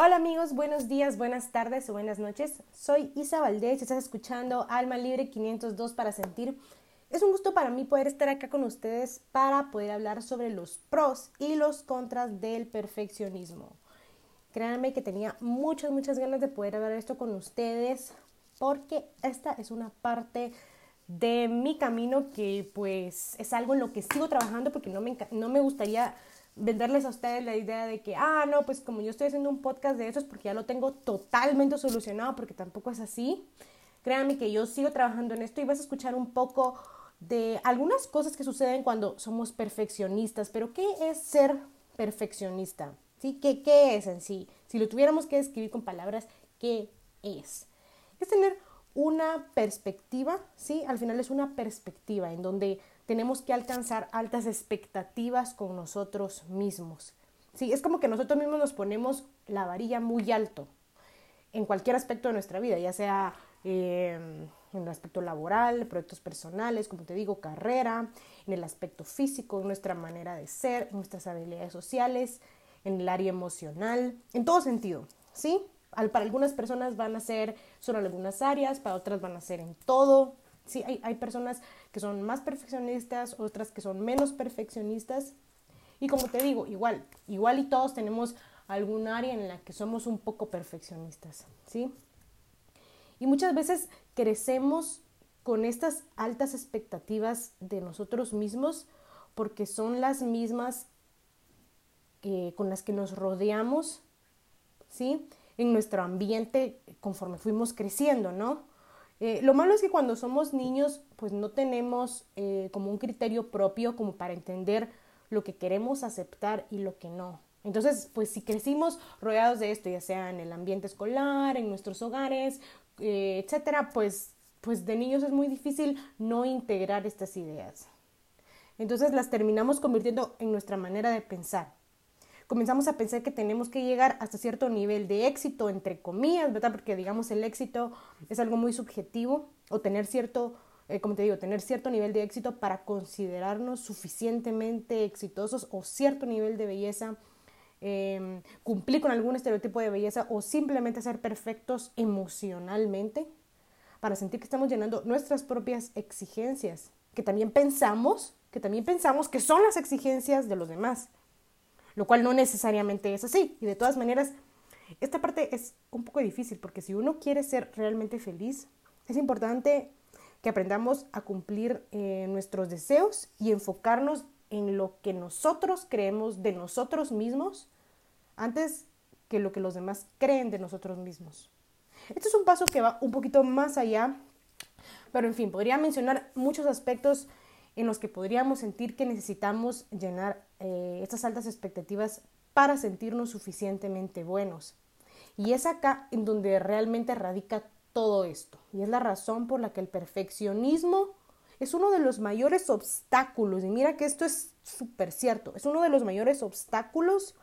Hola amigos, buenos días, buenas tardes o buenas noches. Soy Isa Valdés estás escuchando Alma Libre 502 para sentir. Es un gusto para mí poder estar acá con ustedes para poder hablar sobre los pros y los contras del perfeccionismo. Créanme que tenía muchas, muchas ganas de poder hablar esto con ustedes porque esta es una parte de mi camino que pues es algo en lo que sigo trabajando porque no me, no me gustaría venderles a ustedes la idea de que, ah, no, pues como yo estoy haciendo un podcast de esos porque ya lo tengo totalmente solucionado, porque tampoco es así. Créanme que yo sigo trabajando en esto y vas a escuchar un poco de algunas cosas que suceden cuando somos perfeccionistas, pero ¿qué es ser perfeccionista? ¿Sí? ¿Qué, ¿Qué es en sí? Si lo tuviéramos que describir con palabras, ¿qué es? Es tener una perspectiva, ¿sí? Al final es una perspectiva en donde tenemos que alcanzar altas expectativas con nosotros mismos. Sí, es como que nosotros mismos nos ponemos la varilla muy alto en cualquier aspecto de nuestra vida, ya sea em, en el aspecto laboral, proyectos personales, como te digo, carrera, en el aspecto físico, en nuestra manera de ser, en nuestras habilidades sociales, en el área emocional, en todo sentido, ¿sí? Para algunas personas van a ser solo algunas áreas, para otras van a ser en todo, Sí, hay, hay personas que son más perfeccionistas, otras que son menos perfeccionistas. Y como te digo, igual, igual y todos tenemos algún área en la que somos un poco perfeccionistas, ¿sí? Y muchas veces crecemos con estas altas expectativas de nosotros mismos porque son las mismas con las que nos rodeamos, ¿sí? En nuestro ambiente conforme fuimos creciendo, ¿no? Eh, lo malo es que cuando somos niños, pues no tenemos eh, como un criterio propio como para entender lo que queremos aceptar y lo que no. Entonces, pues si crecimos rodeados de esto, ya sea en el ambiente escolar, en nuestros hogares, eh, etcétera, pues, pues de niños es muy difícil no integrar estas ideas. Entonces las terminamos convirtiendo en nuestra manera de pensar comenzamos a pensar que tenemos que llegar hasta cierto nivel de éxito, entre comillas, ¿verdad? Porque digamos el éxito es algo muy subjetivo o tener cierto, eh, como te digo, tener cierto nivel de éxito para considerarnos suficientemente exitosos o cierto nivel de belleza. Em, cumplir con algún estereotipo de belleza o simplemente ser perfectos emocionalmente para sentir que estamos llenando nuestras propias exigencias, que también pensamos, que también pensamos que son las exigencias de los demás lo cual no necesariamente es así. Y de todas maneras, esta parte es un poco difícil porque si uno quiere ser realmente feliz, es importante que aprendamos a cumplir eh, nuestros deseos y enfocarnos en lo que nosotros creemos de nosotros mismos antes que lo que los demás creen de nosotros mismos. Este es un paso que va un poquito más allá, pero en fin, podría mencionar muchos aspectos en los que podríamos sentir que necesitamos llenar eh, estas altas expectativas para sentirnos suficientemente buenos. Y es acá en donde realmente radica todo esto. Y es la razón por la que el perfeccionismo es uno de los mayores obstáculos. Y mira que esto es súper cierto. Es uno de los mayores obstáculos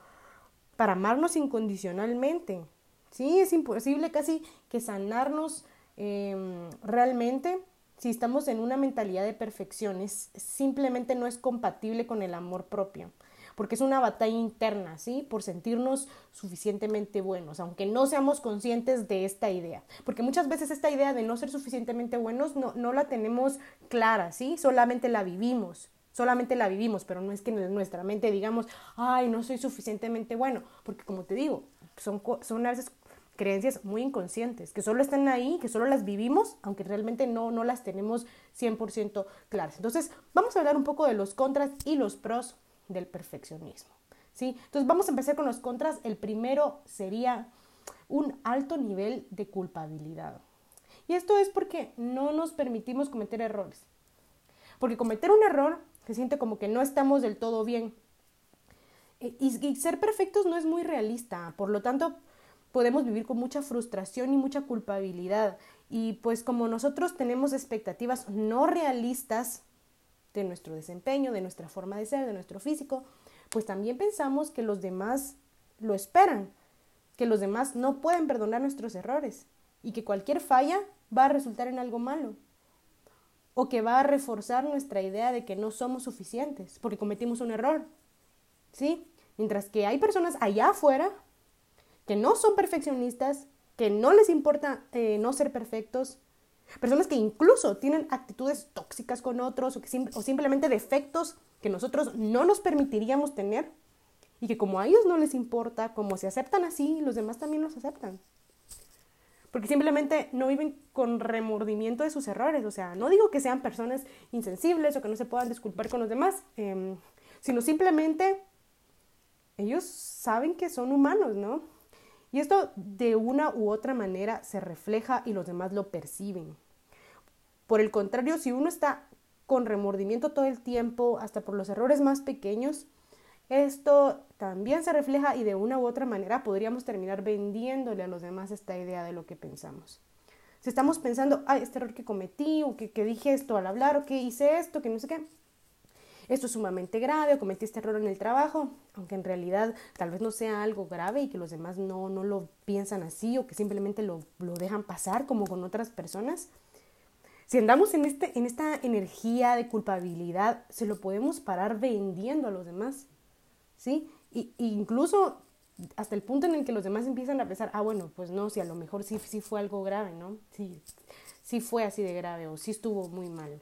para amarnos incondicionalmente. Sí, es imposible casi que sanarnos em, realmente si estamos en una mentalidad de perfección, simplemente no es compatible con el amor propio, porque es una batalla interna, ¿sí? Por sentirnos suficientemente buenos, aunque no seamos conscientes de esta idea, porque muchas veces esta idea de no ser suficientemente buenos no, no la tenemos clara, ¿sí? Solamente la vivimos. Solamente la vivimos, pero no es que en nuestra mente digamos, ay, no soy suficientemente bueno, porque como te digo, son, son a veces creencias muy inconscientes, que solo están ahí, que solo las vivimos, aunque realmente no, no las tenemos 100% claras. Entonces, vamos a hablar un poco de los contras y los pros del perfeccionismo. ¿sí? Entonces, vamos a empezar con los contras. El primero sería un alto nivel de culpabilidad. Y esto es porque no nos permitimos cometer errores. Porque cometer un error se siente como que no estamos del todo bien. Y, y ser perfectos no es muy realista. Por lo tanto, podemos vivir con mucha frustración y mucha culpabilidad. Y pues como nosotros tenemos expectativas no realistas de nuestro desempeño, de nuestra forma de ser, de nuestro físico, pues también pensamos que los demás lo esperan, que los demás no pueden perdonar nuestros errores y que cualquier falla va a resultar en algo malo o que va a reforzar nuestra idea de que no somos suficientes porque cometimos un error. ¿Sí? Mientras que hay personas allá afuera que no son perfeccionistas, que no les importa eh, no ser perfectos, personas que incluso tienen actitudes tóxicas con otros o, que o simplemente defectos que nosotros no nos permitiríamos tener y que como a ellos no les importa, como se aceptan así, los demás también los aceptan. Porque simplemente no viven con remordimiento de sus errores. O sea, no digo que sean personas insensibles o que no se puedan disculpar con los demás, em, sino simplemente ellos saben que son humanos, ¿no? Y esto de una u otra manera se refleja y los demás lo perciben. Por el contrario, si uno está con remordimiento todo el tiempo, hasta por los errores más pequeños, esto también se refleja y de una u otra manera podríamos terminar vendiéndole a los demás esta idea de lo que pensamos. Si estamos pensando, ay, este error que cometí, o que, dije esto al hablar, o que hice esto, que no sé qué, esto es sumamente grave, o cometí este error en el trabajo, aunque en realidad tal vez no sea algo grave y que los demás no, no lo piensan así, o que simplemente lo, lo dejan pasar como con otras personas. Si andamos en, este, en esta energía de culpabilidad, se lo podemos parar vendiendo a los demás. ¿sí? Y, incluso hasta el punto en el que los demás empiezan a pensar, ah, bueno, pues no, si a lo mejor sí, sí fue algo grave, ¿no? Sí, sí fue así de grave o sí estuvo muy mal.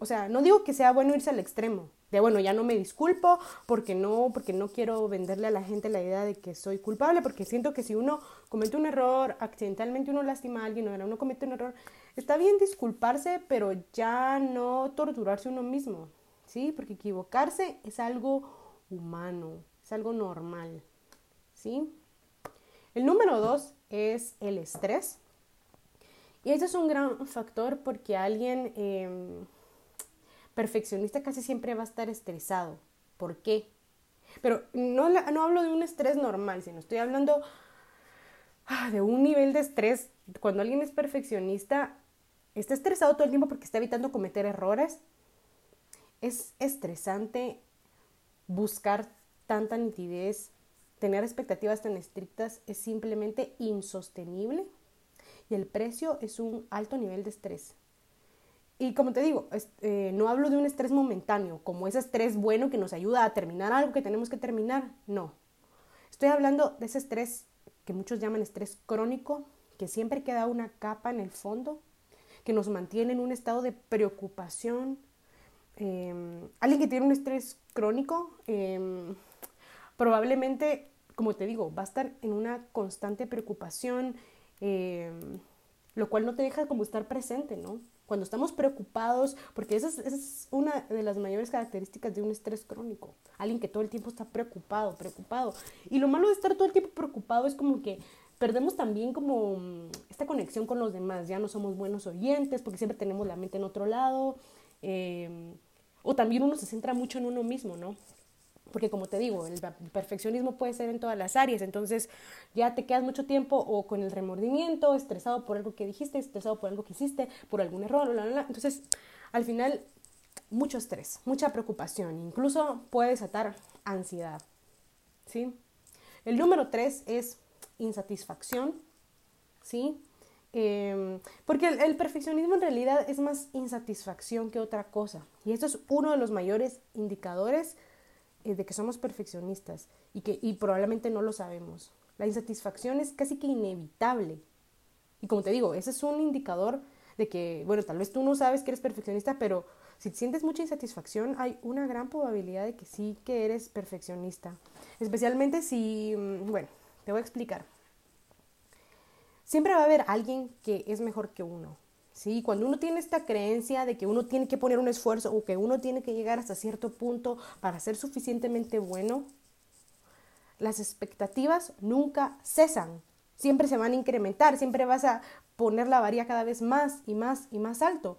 O sea, no digo que sea bueno irse al extremo, de bueno, ya no me disculpo porque no, porque no quiero venderle a la gente la idea de que soy culpable, porque siento que si uno comete un error, accidentalmente uno lastima a alguien o uno comete un error, está bien disculparse, pero ya no torturarse uno mismo, ¿sí? Porque equivocarse es algo humano, es algo normal, ¿sí? El número dos es el estrés. Y este es un gran factor porque alguien em, perfeccionista casi siempre va a estar estresado. ¿Por qué? Pero no, hablo de un estrés normal, sino estoy hablando ah, de un nivel de estrés. Cuando alguien es perfeccionista, está estresado todo el tiempo porque está evitando cometer errores. Es estresante buscar tanta nitidez, tener expectativas tan estrictas es simplemente insostenible y el precio es un alto nivel de estrés. Y como te digo, eh, no hablo de un estrés momentáneo, como ese estrés bueno que nos ayuda a terminar algo que tenemos que terminar, no. Estoy hablando de ese estrés que muchos llaman estrés crónico, que siempre queda una capa en el fondo, que nos mantiene en un estado de preocupación, Em, alguien que tiene un estrés crónico, em, probablemente, como te digo, va a estar en una constante preocupación, em, lo cual no te deja como estar presente, ¿no? Cuando estamos preocupados, porque esa es, esa es, una de las mayores características de un estrés crónico, alguien que todo el tiempo está preocupado, preocupado. Y lo malo de estar todo el tiempo preocupado es como que perdemos también como mm, esta conexión con los demás, ya no somos buenos oyentes porque siempre tenemos la mente en otro lado. Eh, o también uno se centra mucho en uno mismo, ¿no? Porque como te digo, el perfeccionismo puede ser en todas las áreas, entonces ya te quedas mucho tiempo o con el remordimiento, estresado por algo que dijiste, estresado por algo que hiciste, por algún error, bla, bla, bla. entonces al final mucho estrés, mucha preocupación, incluso puede desatar ansiedad, ¿sí? El número tres es insatisfacción, ¿sí? Em, porque el, perfeccionismo en realidad es más insatisfacción que otra cosa. Y esto es uno de los mayores indicadores eh, de que somos perfeccionistas y que y probablemente no lo sabemos. La insatisfacción es casi que inevitable. Y como te digo, ese es un indicador de que, bueno, tal vez tú no sabes que eres perfeccionista, pero si sientes mucha insatisfacción, hay una gran probabilidad de que sí que eres perfeccionista. Especialmente si, mm, bueno, te voy a explicar. Siempre va a haber alguien que es mejor que uno. ¿Sí? Cuando uno tiene esta creencia de que uno tiene que poner un esfuerzo o que uno tiene que llegar hasta cierto punto para ser suficientemente bueno, las expectativas nunca cesan. Siempre se van a incrementar, siempre vas a poner la varía cada vez más y más y más alto.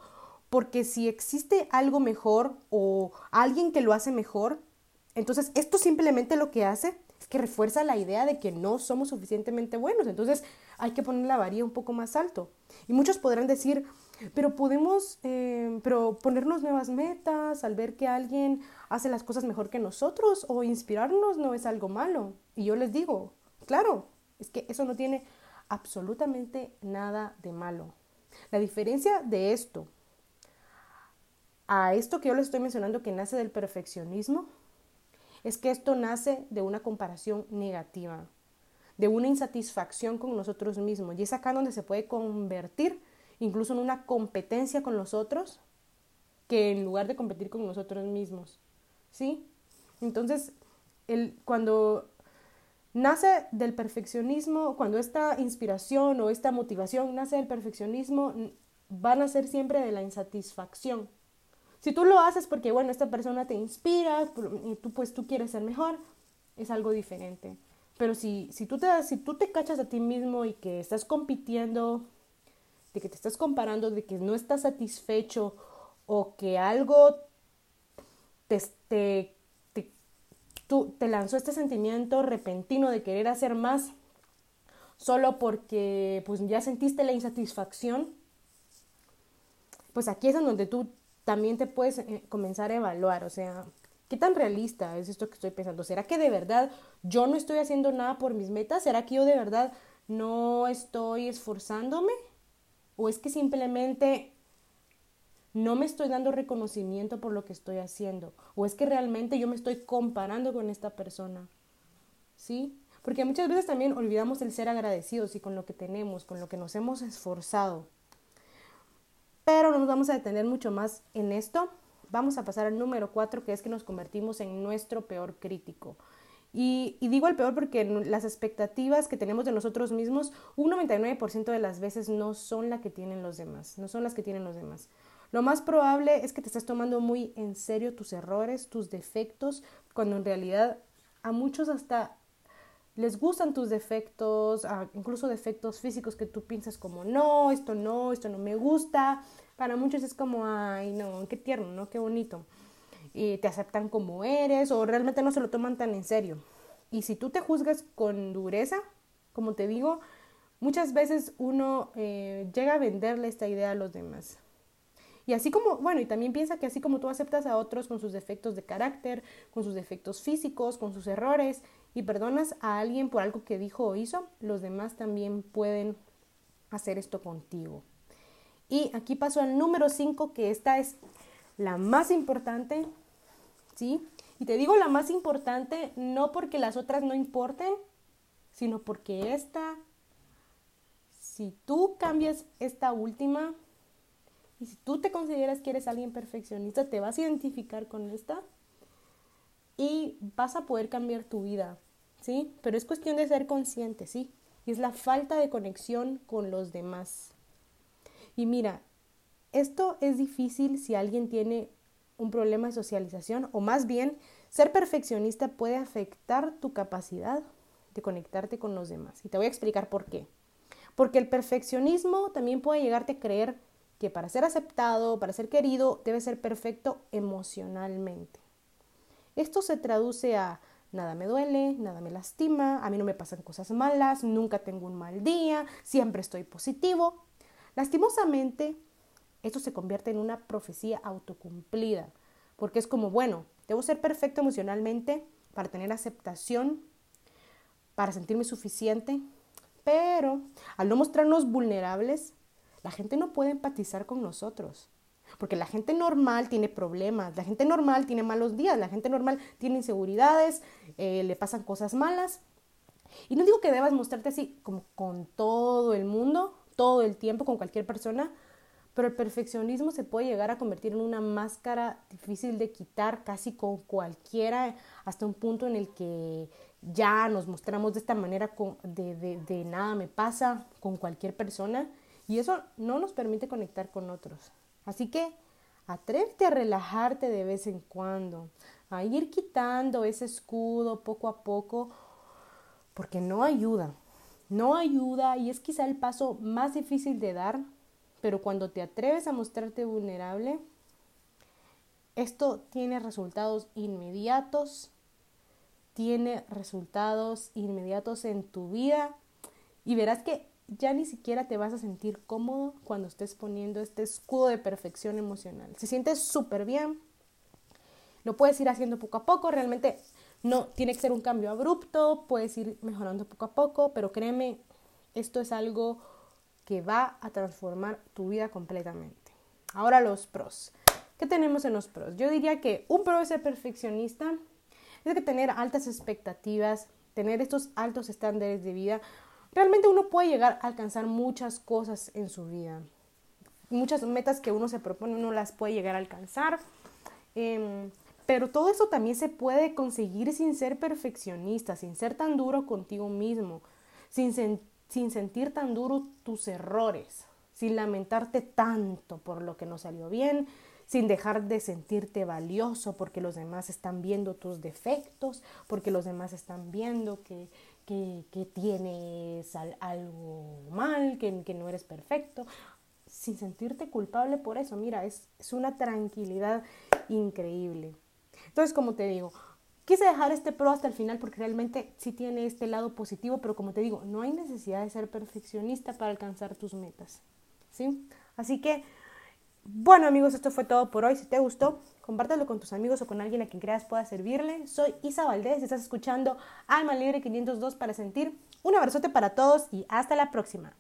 Porque si existe algo mejor o alguien que lo hace mejor, entonces esto simplemente lo que hace es que refuerza la idea de que no somos suficientemente buenos. Entonces hay que poner la varilla un poco más alto. Y muchos podrán decir, pero podemos eh, pero ponernos nuevas metas al ver que alguien hace las cosas mejor que nosotros o inspirarnos no es algo malo. Y yo les digo, claro, es que eso no tiene absolutamente nada de malo. La diferencia de esto a esto que yo les estoy mencionando que nace del perfeccionismo es que esto nace de una comparación negativa de una insatisfacción con nosotros mismos. Y es acá donde se puede convertir incluso en una competencia con los otros, que en lugar de competir con nosotros mismos. ¿Sí? Entonces, el, cuando nace del perfeccionismo, cuando esta inspiración o esta motivación nace del perfeccionismo, van a ser siempre de la insatisfacción. Si tú lo haces porque, bueno, esta persona te inspira tú pues tú quieres ser mejor, es algo diferente. Pero si, si, tú te, si tú te cachas a ti mismo y que estás compitiendo, de que te estás comparando, de que no estás satisfecho o que algo te, te, tú, te lanzó este sentimiento repentino de querer hacer más solo porque pues ya sentiste la insatisfacción, pues aquí es en donde tú también te puedes eh, comenzar a evaluar, o sea, ¿qué tan realista es esto que estoy pensando? ¿Será que de verdad yo no estoy haciendo nada por mis metas? ¿Será que yo de verdad no estoy esforzándome? ¿O es que simplemente no me estoy dando reconocimiento por lo que estoy haciendo? ¿O es que realmente yo me estoy comparando con esta persona? ¿Sí? Porque muchas veces también olvidamos el ser agradecidos y con lo que tenemos, con lo que nos hemos esforzado. Pero no nos vamos a detener mucho más en esto. Vamos a pasar al número cuatro, que es que nos convertimos en nuestro peor crítico. Y, digo el peor porque las expectativas que tenemos de nosotros mismos, un 99% de las veces no son las que tienen los demás, no son las que tienen los demás. Lo más probable es que te estés tomando muy en serio tus errores, tus defectos, cuando en realidad a muchos hasta les gustan tus defectos, ah, incluso defectos físicos que tú piensas como, no, esto no, esto no me gusta. Para muchos es como, ay, no, qué tierno, ¿no? Qué bonito. Y te aceptan como eres o realmente no se lo toman tan en serio. Y si tú te juzgas con dureza, como te digo, muchas veces uno eh, llega a venderle esta idea a los demás. Y así como, bueno, y también piensa que así como tú aceptas a otros con sus defectos de carácter, con sus defectos físicos, con sus errores, y perdonas a alguien por algo que dijo o hizo, los demás también pueden hacer esto contigo. Y aquí paso al número 5, que esta es la más importante, ¿sí? Y te digo la más importante no porque las otras no importen, sino porque esta, si tú cambias esta última, y si tú te consideras que eres alguien perfeccionista, te vas a identificar con esta y vas a poder cambiar tu vida, ¿sí? Pero es cuestión de ser consciente, ¿sí? Y es la falta de conexión con los demás. Y mira, esto es difícil si alguien tiene un problema de socialización o más bien ser perfeccionista puede afectar tu capacidad de conectarte con los demás. Y te voy a explicar por qué. Porque el perfeccionismo también puede llegarte a creer que para ser aceptado, para ser querido, debe ser perfecto emocionalmente. Esto se traduce a nada me duele, nada me lastima, a mí no me pasan cosas malas, nunca tengo un mal día, siempre estoy positivo. Lastimosamente, esto se convierte en una profecía autocumplida, porque es como, bueno, debo ser perfecto emocionalmente para tener aceptación, para sentirme suficiente, pero al no mostrarnos vulnerables, la gente no puede empatizar con nosotros. Porque la gente normal tiene problemas, la gente normal tiene malos días, la gente normal tiene inseguridades, eh, le pasan cosas malas. Y no digo que debas mostrarte así como con todo el mundo, todo el tiempo, con cualquier persona, pero el perfeccionismo se puede llegar a convertir en una máscara difícil de quitar casi con cualquiera, hasta un punto en el que ya nos mostramos de esta manera de, de, nada me pasa con cualquier persona y eso no nos permite conectar con otros. Así que atrévete a relajarte de vez en cuando, a ir quitando ese escudo poco a poco, porque no ayuda, no ayuda y es quizá el paso más difícil de dar, pero cuando te atreves a mostrarte vulnerable, esto tiene resultados inmediatos, tiene resultados inmediatos en tu vida y verás que ya ni siquiera te vas a sentir cómodo cuando estés poniendo este escudo de perfección emocional. Se siente súper bien. Lo puedes ir haciendo poco a poco. Realmente no tiene que ser un cambio abrupto. Puedes ir mejorando poco a poco. Pero créeme, esto es algo que va a transformar tu vida completamente. Ahora los pros. ¿Qué tenemos en los pros? Yo diría que un pro de ser perfeccionista es que tener altas expectativas tener estos altos estándares de vida, realmente uno puede llegar a alcanzar muchas cosas en su vida. Muchas metas que uno se propone, uno las puede llegar a alcanzar. Em, pero todo eso también se puede conseguir sin ser perfeccionista, sin ser tan duro contigo mismo, sin, sin sentir tan duro tus errores, sin lamentarte tanto por lo que no salió bien, sin dejar de sentirte valioso porque los demás están viendo tus defectos, porque los demás están viendo que, que, tienes algo mal, que, que, no eres perfecto, sin sentirte culpable por eso. Mira, es, es una tranquilidad increíble. Entonces, como te digo, quise dejar este pro hasta el final porque realmente sí tiene este lado positivo, pero como te digo, no hay necesidad de ser perfeccionista para alcanzar tus metas. ¿Sí? Así que, bueno amigos, esto fue todo por hoy. Si te gustó, compártelo con tus amigos o con alguien a quien creas pueda servirle. Soy Isa Valdés estás escuchando Alma Libre 502 para sentir. Un abrazote para todos y hasta la próxima.